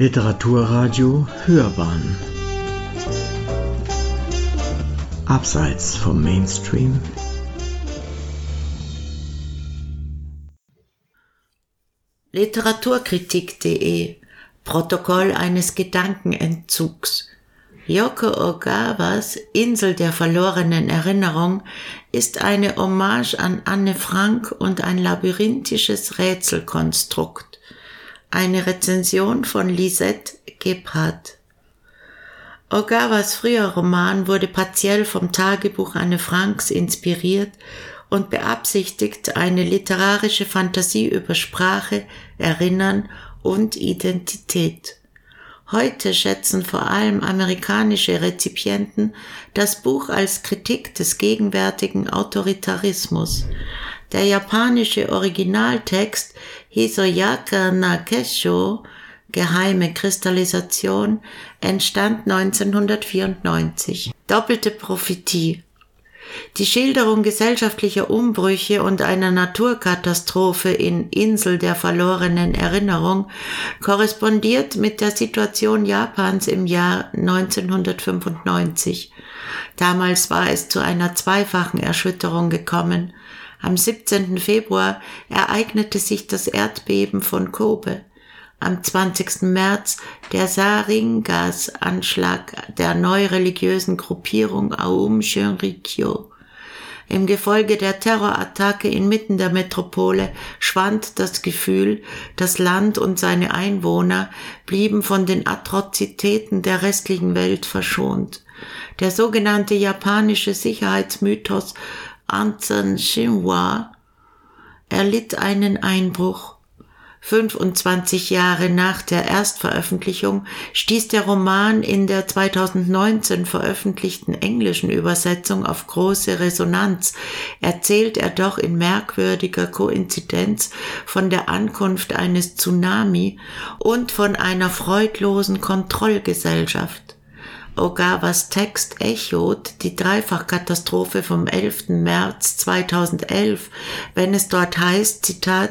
Literaturradio Hörbahn. Abseits vom Mainstream. Literaturkritik.de Protokoll eines Gedankenentzugs. Yoko Ogawas Insel der verlorenen Erinnerung ist eine Hommage an Anne Frank und ein labyrinthisches Rätselkonstrukt. Eine Rezension von Lisette Gebhardt. Ogawas früher Roman wurde partiell vom Tagebuch Anne Franks inspiriert und beabsichtigt eine literarische Fantasie über Sprache, Erinnern und Identität. Heute schätzen vor allem amerikanische Rezipienten das Buch als Kritik des gegenwärtigen Autoritarismus. Der japanische Originaltext Hisoyaka Nakesho Geheime Kristallisation entstand 1994. Doppelte Prophetie die Schilderung gesellschaftlicher Umbrüche und einer Naturkatastrophe in Insel der verlorenen Erinnerung korrespondiert mit der Situation Japans im Jahr 1995. Damals war es zu einer zweifachen Erschütterung gekommen. Am 17. Februar ereignete sich das Erdbeben von Kobe. Am 20. März der Saringas-Anschlag der neureligiösen Gruppierung Aum Shinrikyo. Im Gefolge der Terrorattacke inmitten der Metropole schwand das Gefühl, das Land und seine Einwohner blieben von den Atrozitäten der restlichen Welt verschont. Der sogenannte japanische Sicherheitsmythos Anzan Shinwa erlitt einen Einbruch 25 Jahre nach der Erstveröffentlichung stieß der Roman in der 2019 veröffentlichten englischen Übersetzung auf große Resonanz, erzählt er doch in merkwürdiger Koinzidenz von der Ankunft eines Tsunami und von einer freudlosen Kontrollgesellschaft. Ogawas Text echot die Dreifachkatastrophe vom 11. März 2011, wenn es dort heißt, Zitat,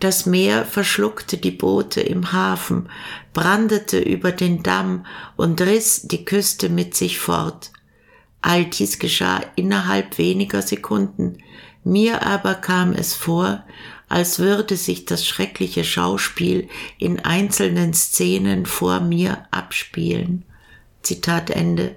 das Meer verschluckte die Boote im Hafen, brandete über den Damm und riss die Küste mit sich fort. All dies geschah innerhalb weniger Sekunden. Mir aber kam es vor, als würde sich das schreckliche Schauspiel in einzelnen Szenen vor mir abspielen. Zitat Ende.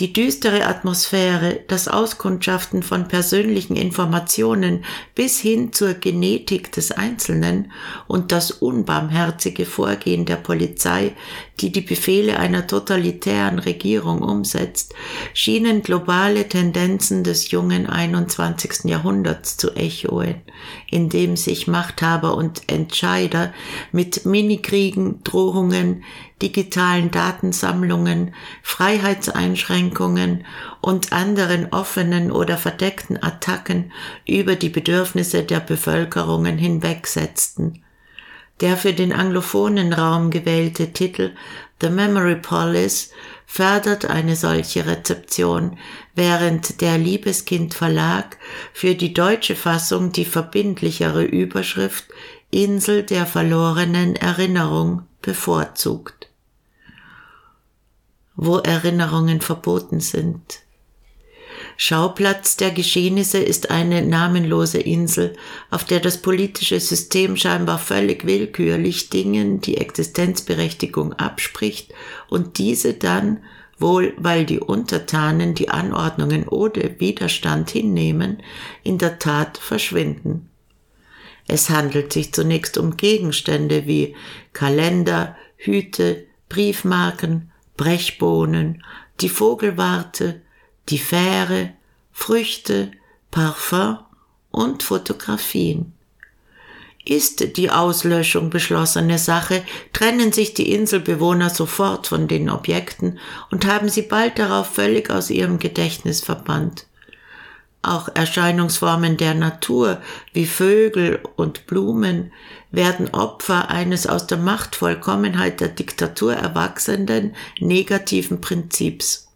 Die düstere Atmosphäre, das Auskundschaften von persönlichen Informationen bis hin zur Genetik des Einzelnen und das unbarmherzige Vorgehen der Polizei, die die Befehle einer totalitären Regierung umsetzt, schienen globale Tendenzen des jungen 21. Jahrhunderts zu echoen, in dem sich Machthaber und Entscheider mit Minikriegen, Drohungen, digitalen Datensammlungen, Freiheitseinschränkungen und anderen offenen oder verdeckten Attacken über die Bedürfnisse der Bevölkerungen hinwegsetzten. Der für den anglophonen Raum gewählte Titel The Memory Police fördert eine solche Rezeption, während der Liebeskind Verlag für die deutsche Fassung die verbindlichere Überschrift Insel der verlorenen Erinnerung bevorzugt. Wo Erinnerungen verboten sind. Schauplatz der Geschehnisse ist eine namenlose Insel, auf der das politische System scheinbar völlig willkürlich Dingen die Existenzberechtigung abspricht und diese dann, wohl weil die Untertanen die Anordnungen ohne Widerstand hinnehmen, in der Tat verschwinden. Es handelt sich zunächst um Gegenstände wie Kalender, Hüte, Briefmarken, Brechbohnen, die Vogelwarte, die Fähre, Früchte, Parfum und Fotografien. Ist die Auslöschung beschlossene Sache, trennen sich die Inselbewohner sofort von den Objekten und haben sie bald darauf völlig aus ihrem Gedächtnis verbannt. Auch Erscheinungsformen der Natur wie Vögel und Blumen werden Opfer eines aus der Machtvollkommenheit der Diktatur erwachsenden negativen Prinzips.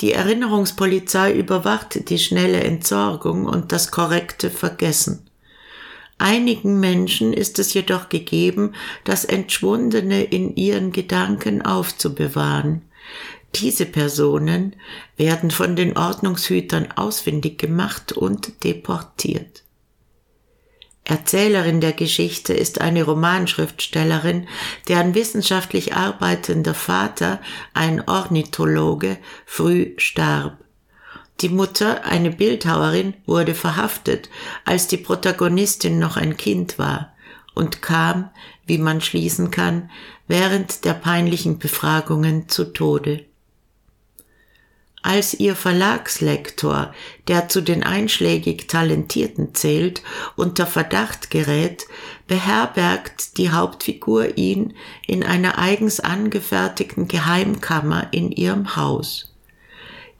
Die Erinnerungspolizei überwacht die schnelle Entsorgung und das korrekte Vergessen. Einigen Menschen ist es jedoch gegeben, das Entschwundene in ihren Gedanken aufzubewahren. Diese Personen werden von den Ordnungshütern ausfindig gemacht und deportiert. Erzählerin der Geschichte ist eine Romanschriftstellerin, deren wissenschaftlich arbeitender Vater, ein Ornithologe, früh starb. Die Mutter, eine Bildhauerin, wurde verhaftet, als die Protagonistin noch ein Kind war und kam, wie man schließen kann, während der peinlichen Befragungen zu Tode als ihr Verlagslektor, der zu den einschlägig Talentierten zählt, unter Verdacht gerät, beherbergt die Hauptfigur ihn in einer eigens angefertigten Geheimkammer in ihrem Haus.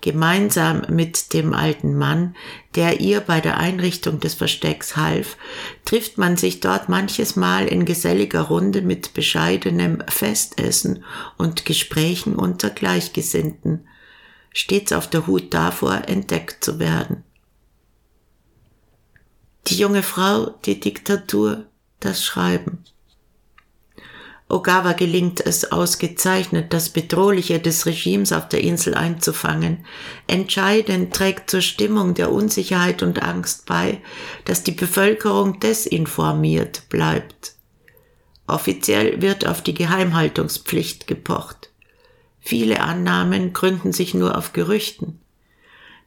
Gemeinsam mit dem alten Mann, der ihr bei der Einrichtung des Verstecks half, trifft man sich dort manches Mal in geselliger Runde mit bescheidenem Festessen und Gesprächen unter Gleichgesinnten, stets auf der Hut davor, entdeckt zu werden. Die junge Frau, die Diktatur, das Schreiben. Ogawa gelingt es ausgezeichnet, das Bedrohliche des Regimes auf der Insel einzufangen. Entscheidend trägt zur Stimmung der Unsicherheit und Angst bei, dass die Bevölkerung desinformiert bleibt. Offiziell wird auf die Geheimhaltungspflicht gepocht. Viele Annahmen gründen sich nur auf Gerüchten.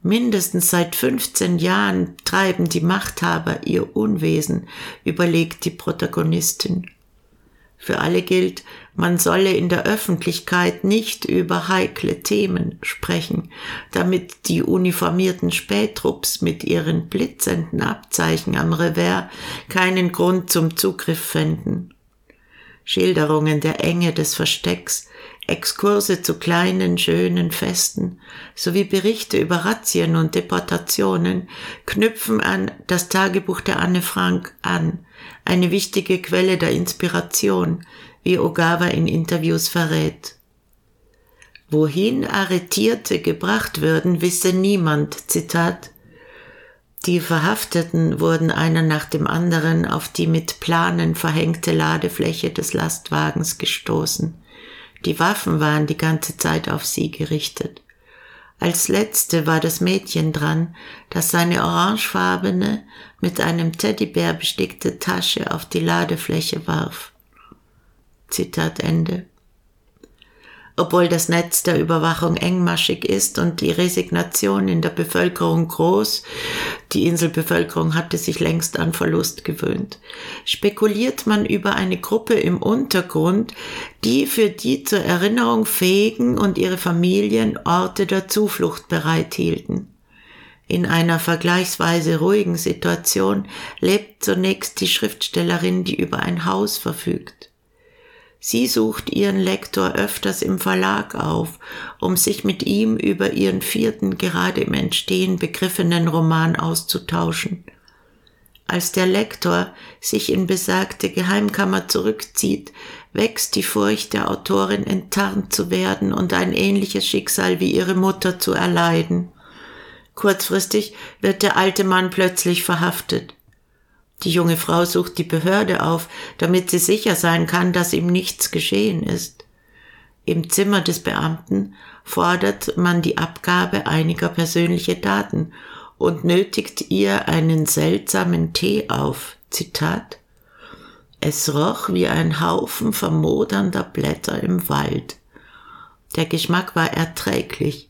Mindestens seit 15 Jahren treiben die Machthaber ihr Unwesen, überlegt die Protagonistin. Für alle gilt, man solle in der Öffentlichkeit nicht über heikle Themen sprechen, damit die uniformierten Spähtrupps mit ihren blitzenden Abzeichen am Revers keinen Grund zum Zugriff fänden. Schilderungen der Enge des Verstecks, Exkurse zu kleinen, schönen Festen sowie Berichte über Razzien und Deportationen knüpfen an das Tagebuch der Anne Frank an, eine wichtige Quelle der Inspiration, wie Ogawa in Interviews verrät. Wohin Arretierte gebracht würden, wisse niemand. Zitat. Die Verhafteten wurden einer nach dem anderen auf die mit Planen verhängte Ladefläche des Lastwagens gestoßen. Die Waffen waren die ganze Zeit auf sie gerichtet. Als letzte war das Mädchen dran, das seine orangefarbene, mit einem Teddybär bestickte Tasche auf die Ladefläche warf. Zitat Ende obwohl das Netz der Überwachung engmaschig ist und die Resignation in der Bevölkerung groß, die Inselbevölkerung hatte sich längst an Verlust gewöhnt, spekuliert man über eine Gruppe im Untergrund, die für die zur Erinnerung fähigen und ihre Familien Orte der Zuflucht bereithielten. In einer vergleichsweise ruhigen Situation lebt zunächst die Schriftstellerin, die über ein Haus verfügt. Sie sucht ihren Lektor öfters im Verlag auf, um sich mit ihm über ihren vierten gerade im Entstehen begriffenen Roman auszutauschen. Als der Lektor sich in besagte Geheimkammer zurückzieht, wächst die Furcht der Autorin enttarnt zu werden und ein ähnliches Schicksal wie ihre Mutter zu erleiden. Kurzfristig wird der alte Mann plötzlich verhaftet. Die junge Frau sucht die Behörde auf, damit sie sicher sein kann, dass ihm nichts geschehen ist. Im Zimmer des Beamten fordert man die Abgabe einiger persönlicher Daten und nötigt ihr einen seltsamen Tee auf. Zitat Es roch wie ein Haufen vermodernder Blätter im Wald. Der Geschmack war erträglich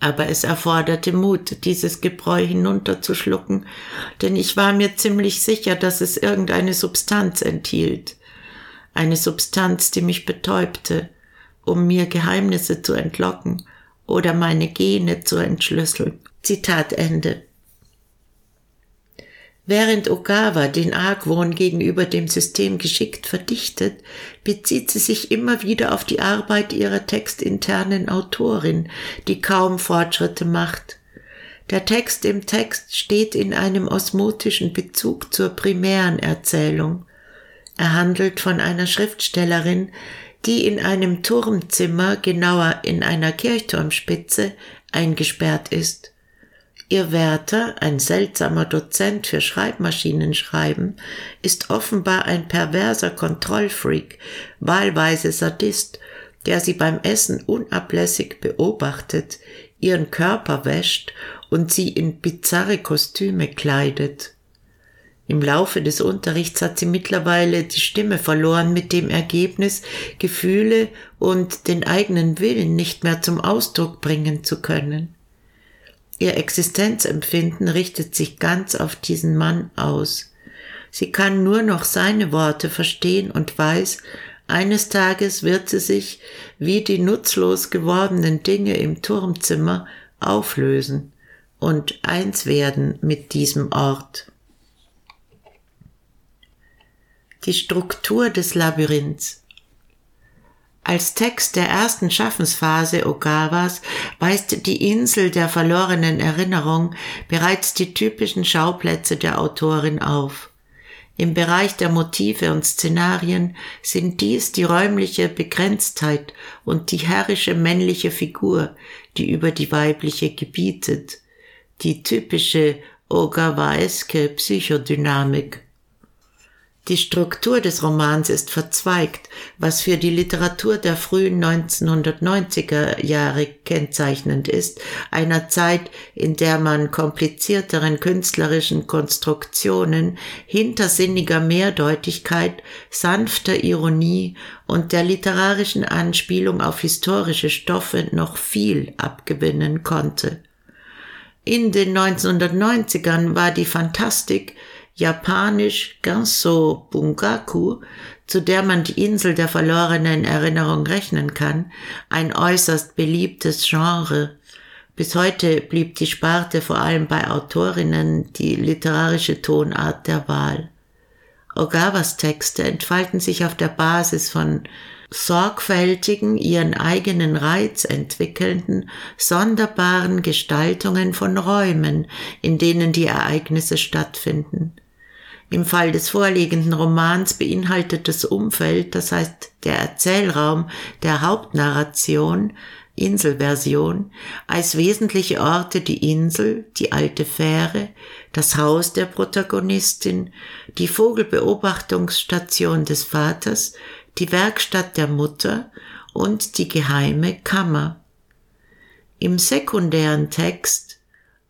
aber es erforderte Mut, dieses Gebräu hinunterzuschlucken, denn ich war mir ziemlich sicher, dass es irgendeine Substanz enthielt, eine Substanz, die mich betäubte, um mir Geheimnisse zu entlocken oder meine Gene zu entschlüsseln. Zitat Ende. Während Ogawa den Argwohn gegenüber dem System geschickt verdichtet, bezieht sie sich immer wieder auf die Arbeit ihrer textinternen Autorin, die kaum Fortschritte macht. Der Text im Text steht in einem osmotischen Bezug zur primären Erzählung. Er handelt von einer Schriftstellerin, die in einem Turmzimmer, genauer in einer Kirchturmspitze, eingesperrt ist. Ihr Wärter, ein seltsamer Dozent für Schreibmaschinenschreiben, ist offenbar ein perverser Kontrollfreak, wahlweise Sadist, der sie beim Essen unablässig beobachtet, ihren Körper wäscht und sie in bizarre Kostüme kleidet. Im Laufe des Unterrichts hat sie mittlerweile die Stimme verloren mit dem Ergebnis, Gefühle und den eigenen Willen nicht mehr zum Ausdruck bringen zu können. Ihr Existenzempfinden richtet sich ganz auf diesen Mann aus. Sie kann nur noch seine Worte verstehen und weiß, eines Tages wird sie sich, wie die nutzlos gewordenen Dinge im Turmzimmer, auflösen und eins werden mit diesem Ort. Die Struktur des Labyrinths als Text der ersten Schaffensphase Ogawas weist die Insel der verlorenen Erinnerung bereits die typischen Schauplätze der Autorin auf. Im Bereich der Motive und Szenarien sind dies die räumliche Begrenztheit und die herrische männliche Figur, die über die weibliche gebietet, die typische Ogawaeske Psychodynamik. Die Struktur des Romans ist verzweigt, was für die Literatur der frühen 1990er Jahre kennzeichnend ist, einer Zeit, in der man komplizierteren künstlerischen Konstruktionen, hintersinniger Mehrdeutigkeit, sanfter Ironie und der literarischen Anspielung auf historische Stoffe noch viel abgewinnen konnte. In den 1990ern war die Fantastik japanisch Ganso Bungaku, zu der man die Insel der verlorenen Erinnerung rechnen kann, ein äußerst beliebtes Genre. Bis heute blieb die Sparte vor allem bei Autorinnen die literarische Tonart der Wahl. Ogawas Texte entfalten sich auf der Basis von sorgfältigen, ihren eigenen Reiz entwickelnden, sonderbaren Gestaltungen von Räumen, in denen die Ereignisse stattfinden. Im Fall des vorliegenden Romans beinhaltet das Umfeld, das heißt der Erzählraum der Hauptnarration, Inselversion, als wesentliche Orte die Insel, die alte Fähre, das Haus der Protagonistin, die Vogelbeobachtungsstation des Vaters, die Werkstatt der Mutter und die geheime Kammer. Im sekundären Text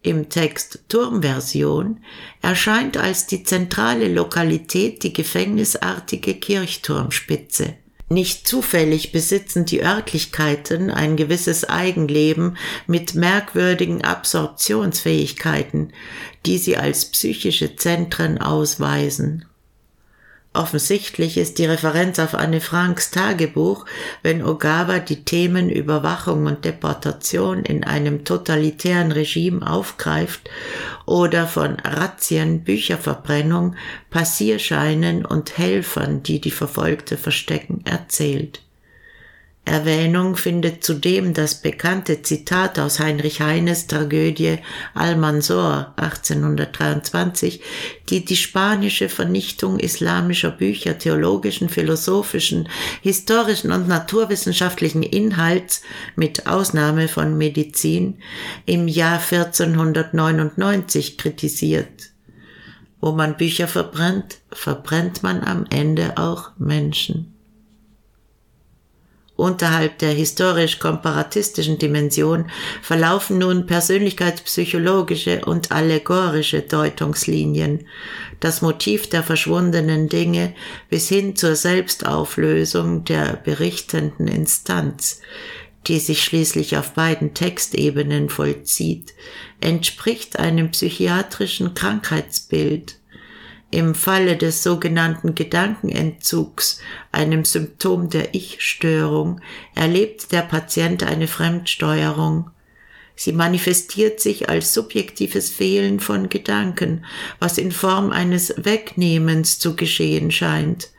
im Text Turmversion erscheint als die zentrale Lokalität die gefängnisartige Kirchturmspitze. Nicht zufällig besitzen die Örtlichkeiten ein gewisses Eigenleben mit merkwürdigen Absorptionsfähigkeiten, die sie als psychische Zentren ausweisen. Offensichtlich ist die Referenz auf Anne Franks Tagebuch, wenn Ogawa die Themen Überwachung und Deportation in einem totalitären Regime aufgreift oder von Razzien, Bücherverbrennung, Passierscheinen und Helfern, die die Verfolgte verstecken, erzählt. Erwähnung findet zudem das bekannte Zitat aus Heinrich Heines Tragödie Almansor 1823, die die spanische Vernichtung islamischer Bücher theologischen, philosophischen, historischen und naturwissenschaftlichen Inhalts mit Ausnahme von Medizin im Jahr 1499 kritisiert. Wo man Bücher verbrennt, verbrennt man am Ende auch Menschen unterhalb der historisch-komparatistischen Dimension verlaufen nun persönlichkeitspsychologische und allegorische Deutungslinien, das Motiv der verschwundenen Dinge bis hin zur Selbstauflösung der berichtenden Instanz, die sich schließlich auf beiden Textebenen vollzieht, entspricht einem psychiatrischen Krankheitsbild im Falle des sogenannten Gedankenentzugs, einem Symptom der Ich-Störung, erlebt der Patient eine Fremdsteuerung. Sie manifestiert sich als subjektives Fehlen von Gedanken, was in Form eines Wegnehmens zu geschehen scheint.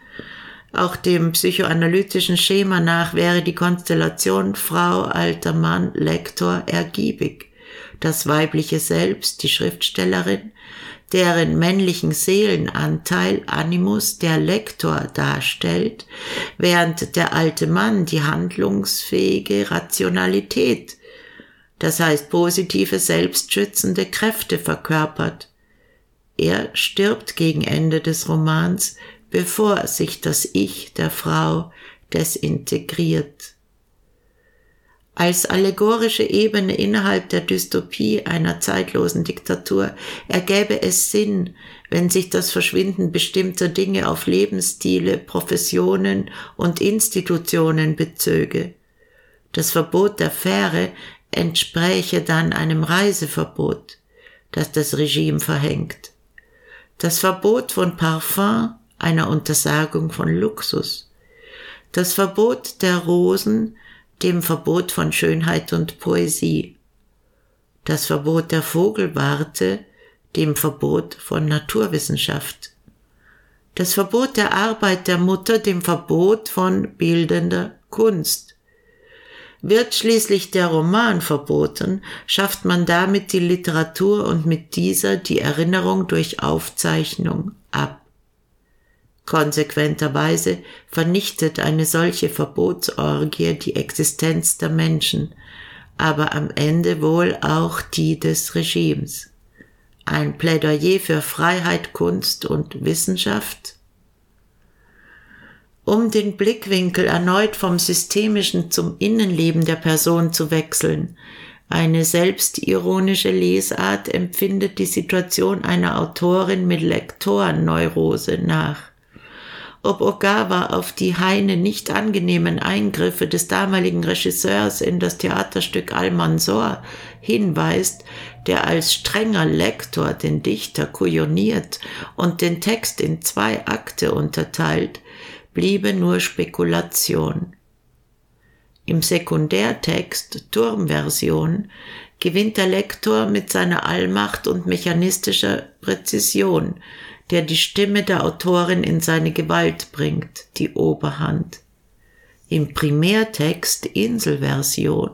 Auch dem psychoanalytischen Schema nach wäre die Konstellation Frau, alter Mann, Lektor ergiebig. Das weibliche Selbst, die Schriftstellerin, deren männlichen Seelenanteil Animus der Lektor darstellt, während der alte Mann die handlungsfähige Rationalität, das heißt positive selbstschützende Kräfte verkörpert. Er stirbt gegen Ende des Romans, bevor sich das Ich der Frau desintegriert. Als allegorische Ebene innerhalb der Dystopie einer zeitlosen Diktatur ergäbe es Sinn, wenn sich das Verschwinden bestimmter Dinge auf Lebensstile, Professionen und Institutionen bezöge. Das Verbot der Fähre entspräche dann einem Reiseverbot, das das Regime verhängt. Das Verbot von Parfum einer Untersagung von Luxus. Das Verbot der Rosen dem Verbot von Schönheit und Poesie. Das Verbot der Vogelwarte dem Verbot von Naturwissenschaft. Das Verbot der Arbeit der Mutter dem Verbot von bildender Kunst. Wird schließlich der Roman verboten, schafft man damit die Literatur und mit dieser die Erinnerung durch Aufzeichnung ab. Konsequenterweise vernichtet eine solche Verbotsorgie die Existenz der Menschen, aber am Ende wohl auch die des Regimes. Ein Plädoyer für Freiheit, Kunst und Wissenschaft? Um den Blickwinkel erneut vom systemischen zum Innenleben der Person zu wechseln, eine selbstironische Lesart empfindet die Situation einer Autorin mit Lektorenneurose nach ob Ogawa auf die Heine nicht angenehmen Eingriffe des damaligen Regisseurs in das Theaterstück Al-Mansor hinweist, der als strenger Lektor den Dichter kujoniert und den Text in zwei Akte unterteilt, bliebe nur Spekulation. Im Sekundärtext Turmversion gewinnt der Lektor mit seiner Allmacht und mechanistischer Präzision der die Stimme der Autorin in seine Gewalt bringt, die Oberhand. Im Primärtext Inselversion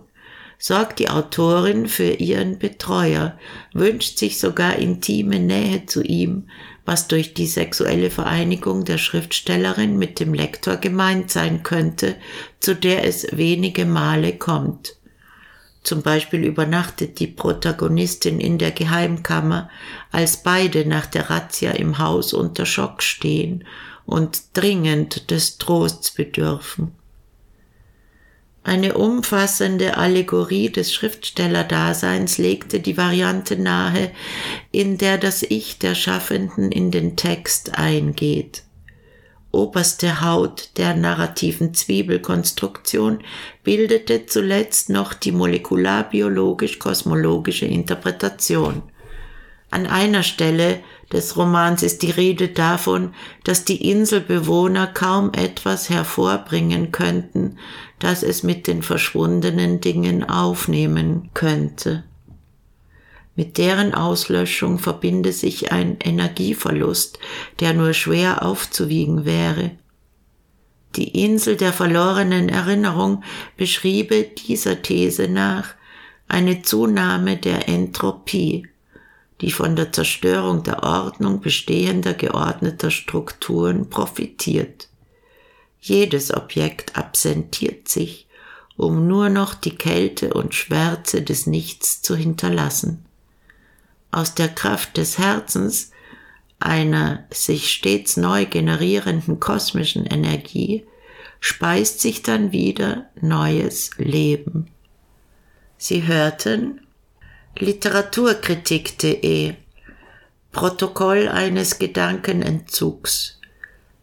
sorgt die Autorin für ihren Betreuer, wünscht sich sogar intime Nähe zu ihm, was durch die sexuelle Vereinigung der Schriftstellerin mit dem Lektor gemeint sein könnte, zu der es wenige Male kommt. Zum Beispiel übernachtet die Protagonistin in der Geheimkammer, als beide nach der Razzia im Haus unter Schock stehen und dringend des Trosts bedürfen. Eine umfassende Allegorie des Schriftstellerdaseins legte die Variante nahe, in der das Ich der Schaffenden in den Text eingeht oberste Haut der narrativen Zwiebelkonstruktion bildete zuletzt noch die molekularbiologisch-kosmologische Interpretation. An einer Stelle des Romans ist die Rede davon, dass die Inselbewohner kaum etwas hervorbringen könnten, das es mit den verschwundenen Dingen aufnehmen könnte. Mit deren Auslöschung verbinde sich ein Energieverlust, der nur schwer aufzuwiegen wäre. Die Insel der verlorenen Erinnerung beschriebe dieser These nach eine Zunahme der Entropie, die von der Zerstörung der Ordnung bestehender geordneter Strukturen profitiert. Jedes Objekt absentiert sich, um nur noch die Kälte und Schwärze des Nichts zu hinterlassen aus der Kraft des Herzens, einer sich stets neu generierenden kosmischen Energie, speist sich dann wieder neues Leben. Sie hörten Literaturkritik.de Protokoll eines Gedankenentzugs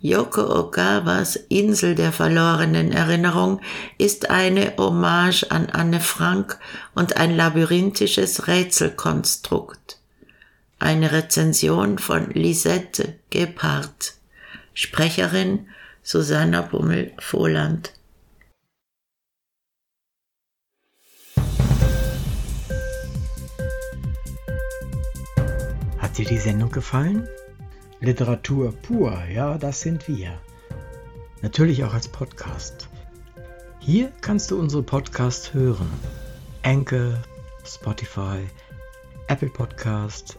Yoko Ogawas Insel der verlorenen Erinnerung ist eine Hommage an Anne Frank und ein labyrinthisches Rätselkonstrukt. Eine Rezension von Lisette Gebhardt. Sprecherin Susanna Bummel-Vohland. Hat dir die Sendung gefallen? Literatur pur, ja, das sind wir. Natürlich auch als Podcast. Hier kannst du unsere Podcasts hören. Anchor, Spotify, Apple Podcast,